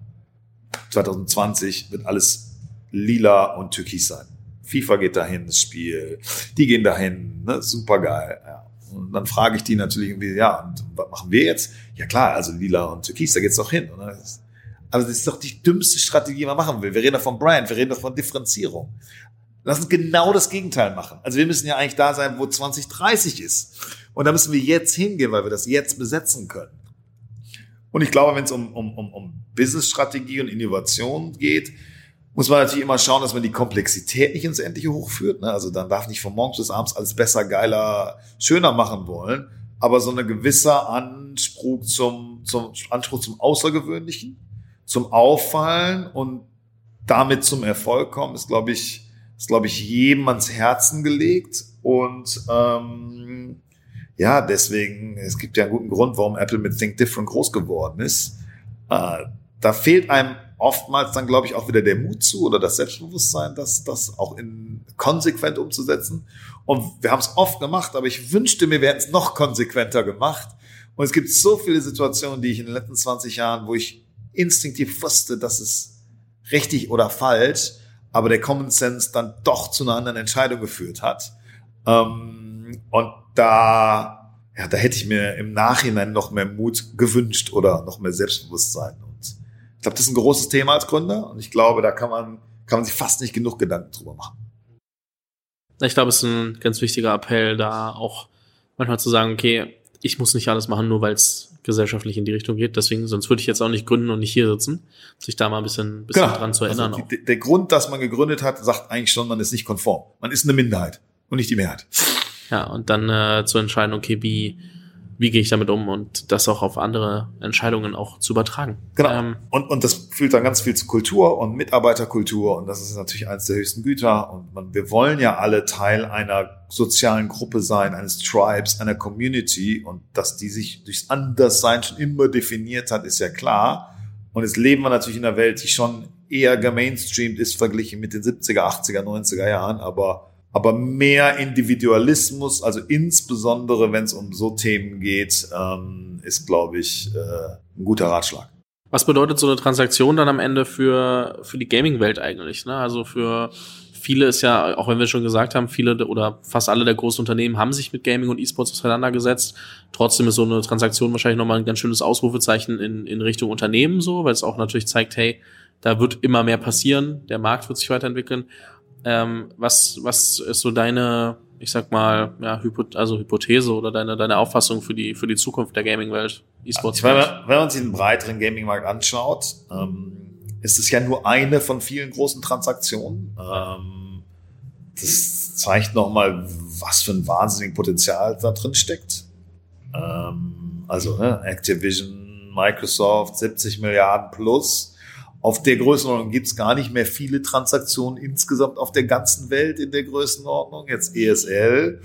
2020 wird alles lila und türkis sein. FIFA geht dahin, das Spiel, die gehen dahin, ne? super geil. Ja. Und dann frage ich die natürlich irgendwie, ja, und was machen wir jetzt? Ja klar, also lila und türkis, da geht's doch hin. Oder? Aber das ist doch die dümmste Strategie, die man machen will. Wir reden doch von Brand, wir reden doch von Differenzierung. Lass uns genau das Gegenteil machen. Also wir müssen ja eigentlich da sein, wo 2030 ist. Und da müssen wir jetzt hingehen, weil wir das jetzt besetzen können. Und ich glaube, wenn es um, um, um, um Business-Strategie und Innovation geht, muss man natürlich immer schauen, dass man die Komplexität nicht ins Endliche hochführt. Ne? Also dann darf nicht von morgens bis abends alles besser, geiler, schöner machen wollen. Aber so eine gewisse Anspruch zum, zum Anspruch zum Außergewöhnlichen, zum Auffallen und damit zum Erfolg kommen, ist, glaube ich, ist, glaube ich, jedem ans Herzen gelegt. Und ähm, ja, deswegen, es gibt ja einen guten Grund, warum Apple mit Think Different groß geworden ist. Äh, da fehlt einem oftmals dann, glaube ich, auch wieder der Mut zu oder das Selbstbewusstsein, das, das auch in konsequent umzusetzen. Und wir haben es oft gemacht, aber ich wünschte mir, wir hätten es noch konsequenter gemacht. Und es gibt so viele Situationen, die ich in den letzten 20 Jahren, wo ich instinktiv wusste, dass es richtig oder falsch, aber der Common Sense dann doch zu einer anderen Entscheidung geführt hat. Ähm, und da, ja, da hätte ich mir im Nachhinein noch mehr Mut gewünscht oder noch mehr Selbstbewusstsein. Ich glaube, das ist ein großes Thema als Gründer und ich glaube, da kann man, kann man sich fast nicht genug Gedanken drüber machen. Ich glaube, es ist ein ganz wichtiger Appell, da auch manchmal zu sagen, okay, ich muss nicht alles machen, nur weil es gesellschaftlich in die Richtung geht. Deswegen, sonst würde ich jetzt auch nicht gründen und nicht hier sitzen. Sich da mal ein bisschen, bisschen genau. dran zu erinnern. Also der Grund, dass man gegründet hat, sagt eigentlich schon, man ist nicht konform. Man ist eine Minderheit und nicht die Mehrheit. Ja, und dann äh, zu entscheiden, okay, wie, wie gehe ich damit um und das auch auf andere Entscheidungen auch zu übertragen. Genau. Ähm, und, und das fühlt dann ganz viel zu Kultur und Mitarbeiterkultur und das ist natürlich eines der höchsten Güter und man, wir wollen ja alle Teil einer sozialen Gruppe sein, eines Tribes, einer Community und dass die sich durchs Anderssein schon immer definiert hat, ist ja klar. Und jetzt leben wir natürlich in einer Welt, die schon eher gemainstreamt ist verglichen mit den 70er, 80er, 90er Jahren, aber aber mehr Individualismus, also insbesondere wenn es um so Themen geht, ähm, ist, glaube ich, äh, ein guter Ratschlag. Was bedeutet so eine Transaktion dann am Ende für, für die Gaming-Welt eigentlich? Ne? Also für viele ist ja, auch wenn wir schon gesagt haben, viele oder fast alle der großen Unternehmen haben sich mit Gaming und E-Sports auseinandergesetzt. Trotzdem ist so eine Transaktion wahrscheinlich nochmal ein ganz schönes Ausrufezeichen in, in Richtung Unternehmen so, weil es auch natürlich zeigt, hey, da wird immer mehr passieren, der Markt wird sich weiterentwickeln. Ähm, was, was ist so deine, ich sag mal, ja, Hypo also Hypothese oder deine, deine Auffassung für die, für die Zukunft der Gaming-Welt, E-Sports? Wenn, wenn man sich den breiteren Gaming-Markt anschaut, ähm, ist es ja nur eine von vielen großen Transaktionen. Ähm, das zeigt nochmal, was für ein wahnsinniges Potenzial da drin steckt. Ähm, also ne, Activision, Microsoft, 70 Milliarden plus auf der Größenordnung gibt's gar nicht mehr viele Transaktionen insgesamt auf der ganzen Welt in der Größenordnung. Jetzt ESL.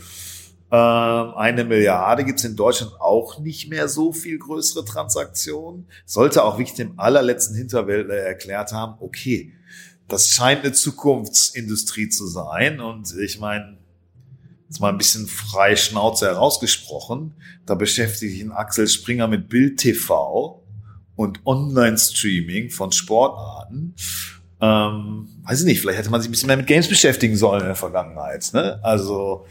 Ähm, eine Milliarde gibt's in Deutschland auch nicht mehr so viel größere Transaktionen. Sollte auch wirklich dem allerletzten Hinterwäldler erklärt haben, okay, das scheint eine Zukunftsindustrie zu sein. Und ich meine, jetzt mal ein bisschen frei Schnauze herausgesprochen, da beschäftigt sich ein Axel Springer mit Bild TV und Online-Streaming von Sportarten. Ähm, weiß ich nicht, vielleicht hätte man sich ein bisschen mehr mit Games beschäftigen sollen in der Vergangenheit. Ne? Also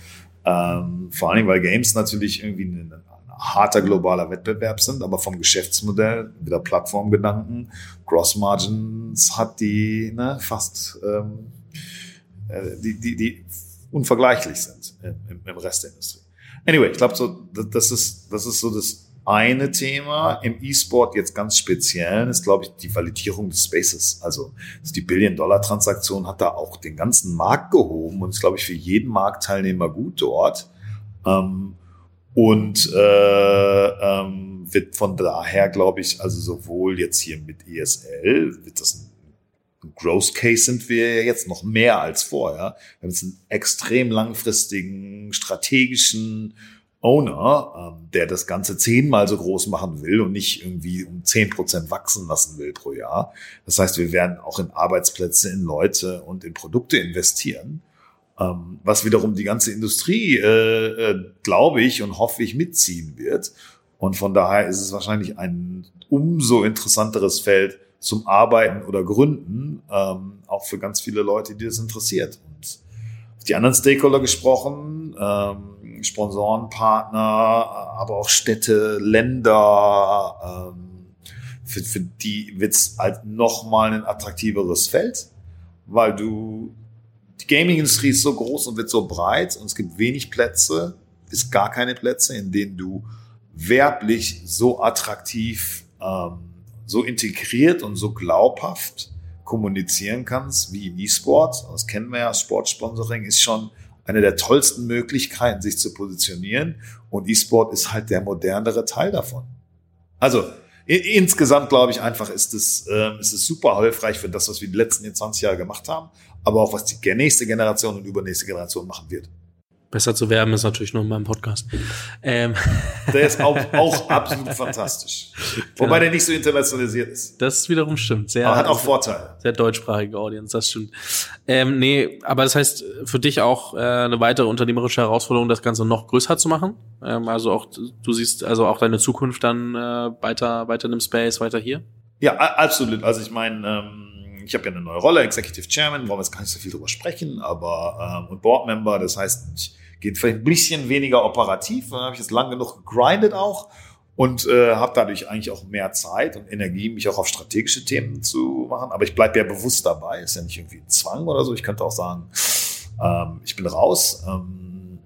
ähm, vor allen Dingen, weil Games natürlich irgendwie ein, ein harter globaler Wettbewerb sind, aber vom Geschäftsmodell, wieder Plattformgedanken, Gross Margins hat die ne, fast ähm, äh, die, die, die unvergleichlich sind im, im Rest der Industrie. Anyway, ich glaube so, das ist, das ist so das eine Thema im E-Sport jetzt ganz speziell ist, glaube ich, die Validierung des Spaces. Also die Billion-Dollar-Transaktion hat da auch den ganzen Markt gehoben und ist, glaube ich, für jeden Marktteilnehmer gut dort. Ähm, und äh, ähm, wird von daher, glaube ich, also sowohl jetzt hier mit ESL, wird das ein Growth Case sind wir jetzt noch mehr als vorher. Wir haben jetzt einen extrem langfristigen, strategischen Owner, ähm, der das Ganze zehnmal so groß machen will und nicht irgendwie um zehn Prozent wachsen lassen will pro Jahr. Das heißt, wir werden auch in Arbeitsplätze, in Leute und in Produkte investieren, ähm, was wiederum die ganze Industrie, äh, äh, glaube ich und hoffe ich, mitziehen wird. Und von daher ist es wahrscheinlich ein umso interessanteres Feld zum Arbeiten oder Gründen, ähm, auch für ganz viele Leute, die das interessiert. Und die anderen Stakeholder gesprochen, ähm, Sponsoren, Partner, aber auch Städte, Länder. Ähm, für, für die wird's halt nochmal ein attraktiveres Feld, weil du die Gaming-Industrie ist so groß und wird so breit und es gibt wenig Plätze, bis gar keine Plätze, in denen du werblich so attraktiv, ähm, so integriert und so glaubhaft kommunizieren kannst, wie im E-Sport. Das kennen wir ja, Sportsponsoring ist schon eine der tollsten Möglichkeiten, sich zu positionieren. Und E-Sport ist halt der modernere Teil davon. Also insgesamt glaube ich einfach, ist es, äh, ist es super hilfreich für das, was wir die letzten 20 Jahre gemacht haben, aber auch was die nächste Generation und übernächste Generation machen wird. Besser zu werben ist natürlich nur in meinem Podcast. Ähm. Der ist auch, auch absolut fantastisch. Wobei genau. der nicht so internationalisiert ist. Das wiederum stimmt. Sehr, aber hat auch Vorteile. Sehr deutschsprachige Audience, das stimmt. Ähm, nee, aber das heißt für dich auch äh, eine weitere unternehmerische Herausforderung, das Ganze noch größer zu machen. Ähm, also auch, du siehst also auch deine Zukunft dann äh, weiter, weiter in dem Space, weiter hier? Ja, absolut. Also ich meine, ähm, ich habe ja eine neue Rolle, Executive Chairman, wollen wir jetzt gar nicht so viel drüber sprechen, aber ähm, und Board Member, das heißt, ich geht vielleicht ein bisschen weniger operativ. Dann habe ich jetzt lang genug gegrindet auch und äh, habe dadurch eigentlich auch mehr Zeit und Energie, mich auch auf strategische Themen zu machen. Aber ich bleibe ja bewusst dabei. Ist ja nicht irgendwie ein Zwang oder so. Ich könnte auch sagen, ähm, ich bin raus. Ähm,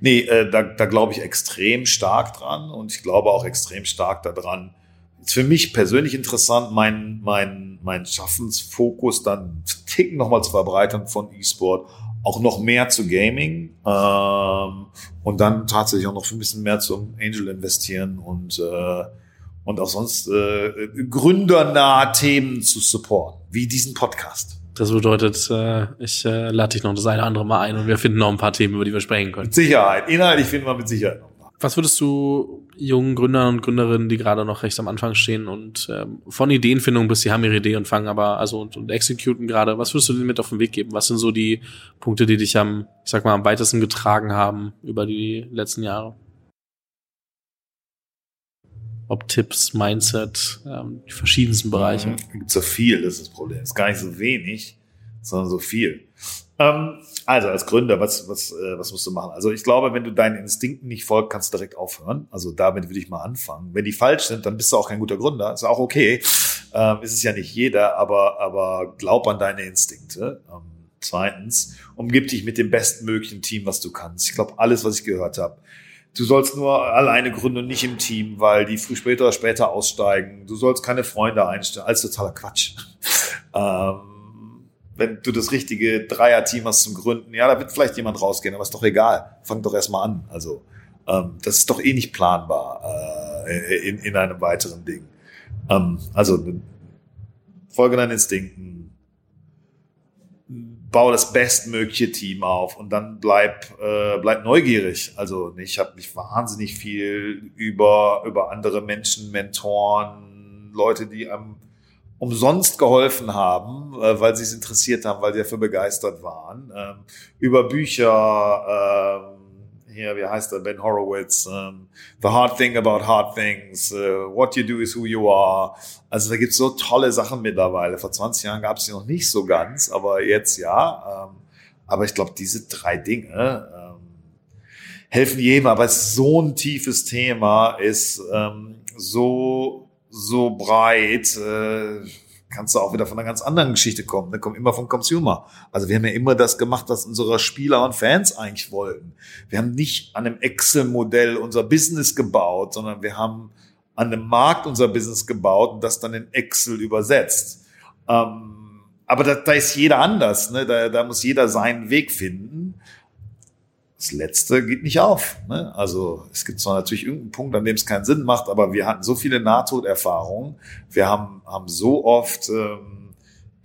nee, äh, da, da glaube ich extrem stark dran und ich glaube auch extrem stark daran. Ist für mich persönlich interessant, mein, mein, mein Schaffensfokus dann ticken nochmal zu verbreitern von E-Sport auch noch mehr zu Gaming ähm, und dann tatsächlich auch noch ein bisschen mehr zum Angel investieren und äh, und auch sonst äh, gründernahe Themen zu supporten, wie diesen Podcast. Das bedeutet, äh, ich äh, lade dich noch das eine oder andere Mal ein und wir finden noch ein paar Themen, über die wir sprechen können. Mit Sicherheit. Inhaltlich finden wir mit Sicherheit noch. Was würdest du jungen Gründern und Gründerinnen, die gerade noch recht am Anfang stehen und ähm, von Ideenfindung bis sie haben ihre Idee und fangen aber also und, und executen gerade, was würdest du denen mit auf den Weg geben? Was sind so die Punkte, die dich am, ich sag mal, am weitesten getragen haben über die letzten Jahre? Ob Tipps, Mindset, ähm, die verschiedensten Bereiche. Mhm, gibt so viel, das ist das Problem. Es ist gar nicht so wenig, sondern so viel. Ähm, also als Gründer, was, was, äh, was musst du machen? Also ich glaube, wenn du deinen Instinkten nicht folgst, kannst du direkt aufhören. Also damit würde ich mal anfangen. Wenn die falsch sind, dann bist du auch kein guter Gründer. Ist auch okay. Ähm, ist es ja nicht jeder, aber, aber glaub an deine Instinkte. Ähm, zweitens, umgib dich mit dem bestmöglichen Team, was du kannst. Ich glaube, alles, was ich gehört habe. Du sollst nur alleine gründen und nicht im Team, weil die früh später oder später aussteigen. Du sollst keine Freunde einstellen. Alles totaler Quatsch. ähm, wenn du das richtige Dreier-Team hast zum Gründen, ja, da wird vielleicht jemand rausgehen, aber ist doch egal. Fang doch erstmal an. Also, ähm, das ist doch eh nicht planbar äh, in, in einem weiteren Ding. Ähm, also, folge deinen Instinkten, baue das bestmögliche Team auf und dann bleib, äh, bleib neugierig. Also, ich habe mich wahnsinnig viel über, über andere Menschen, Mentoren, Leute, die am umsonst geholfen haben, äh, weil sie es interessiert haben, weil sie dafür begeistert waren. Ähm, über Bücher, ähm, hier, wie heißt er, Ben Horowitz, ähm, The Hard Thing About Hard Things, uh, What You Do Is Who You Are. Also da gibt's so tolle Sachen mittlerweile. Vor 20 Jahren gab's sie noch nicht so ganz, aber jetzt ja. Aber ich glaube, diese drei Dinge helfen jedem, aber es ist so ein tiefes Thema, ist so so breit, äh, kannst du auch wieder von einer ganz anderen Geschichte kommen. Ne? Kommt immer vom Consumer. Also wir haben ja immer das gemacht, was unsere Spieler und Fans eigentlich wollten. Wir haben nicht an einem Excel-Modell unser Business gebaut, sondern wir haben an einem Markt unser Business gebaut und das dann in Excel übersetzt. Ähm, aber da, da ist jeder anders. Ne? Da, da muss jeder seinen Weg finden das Letzte geht nicht auf. Ne? Also es gibt zwar natürlich irgendeinen Punkt, an dem es keinen Sinn macht, aber wir hatten so viele Nahtoderfahrungen. Wir haben, haben so oft ähm,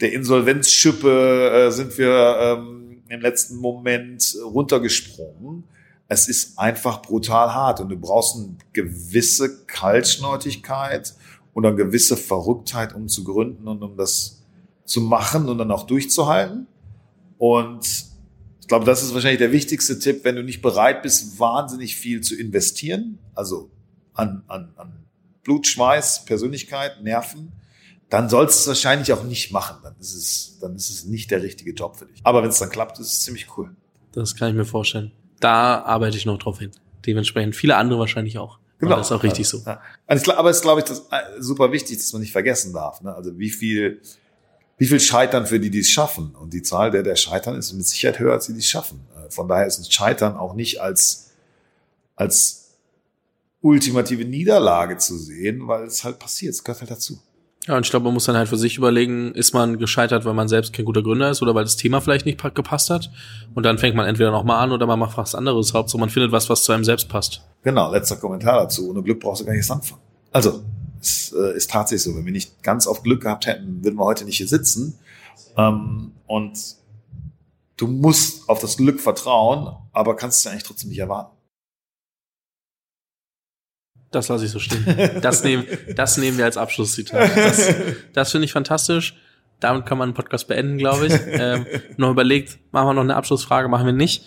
der Insolvenzschippe äh, sind wir ähm, im letzten Moment runtergesprungen. Es ist einfach brutal hart und du brauchst eine gewisse Kaltschnäutigkeit und eine gewisse Verrücktheit, um zu gründen und um das zu machen und dann auch durchzuhalten. Und ich glaube, das ist wahrscheinlich der wichtigste Tipp, wenn du nicht bereit bist, wahnsinnig viel zu investieren, also an, an, an Blut, Schweiß, Persönlichkeit, Nerven, dann sollst du es wahrscheinlich auch nicht machen. Dann ist es, dann ist es nicht der richtige Job für dich. Aber wenn es dann klappt, ist es ziemlich cool. Das kann ich mir vorstellen. Da arbeite ich noch drauf hin. Dementsprechend viele andere wahrscheinlich auch. Genau. Das ist auch richtig also, so. Ja. Also, aber es ist, glaube ich, das äh, super wichtig, dass man nicht vergessen darf. Ne? Also wie viel wie viel scheitern für die, die es schaffen? Und die Zahl der, der scheitern, ist mit Sicherheit höher, als die, die es schaffen. Äh, von daher ist ein Scheitern auch nicht als, als ultimative Niederlage zu sehen, weil es halt passiert, es gehört halt dazu. Ja, und ich glaube, man muss dann halt für sich überlegen, ist man gescheitert, weil man selbst kein guter Gründer ist oder weil das Thema vielleicht nicht gepasst hat. Und dann fängt man entweder nochmal an oder man macht was anderes. Hauptsache, man findet was, was zu einem selbst passt. Genau, letzter Kommentar dazu. Ohne Glück brauchst du gar nicht erst anfangen. Also, es äh, ist tatsächlich so. Wenn wir nicht ganz auf Glück gehabt hätten, würden wir heute nicht hier sitzen. Ähm, und du musst auf das Glück vertrauen, aber kannst es ja eigentlich trotzdem nicht erwarten. Das lasse ich so stehen. Das nehmen, das nehmen wir als Abschlusszitat. Das, das finde ich fantastisch. Damit kann man einen Podcast beenden, glaube ich. Ähm, noch überlegt, machen wir noch eine Abschlussfrage, machen wir nicht.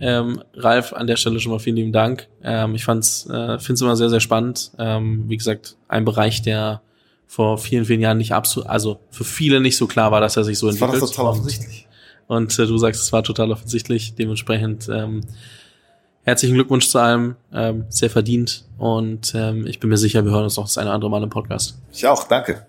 Ähm, Ralf, an der Stelle schon mal vielen lieben Dank. Ähm, ich fand's, äh, finde es immer sehr, sehr spannend. Ähm, wie gesagt, ein Bereich, der vor vielen, vielen Jahren nicht absolut, also für viele nicht so klar war, dass er sich so entwickelt. Das war total offensichtlich. Und äh, du sagst, es war total offensichtlich. Dementsprechend ähm, herzlichen Glückwunsch zu allem, ähm, sehr verdient und ähm, ich bin mir sicher, wir hören uns noch das eine oder andere Mal im Podcast. Ich auch, danke.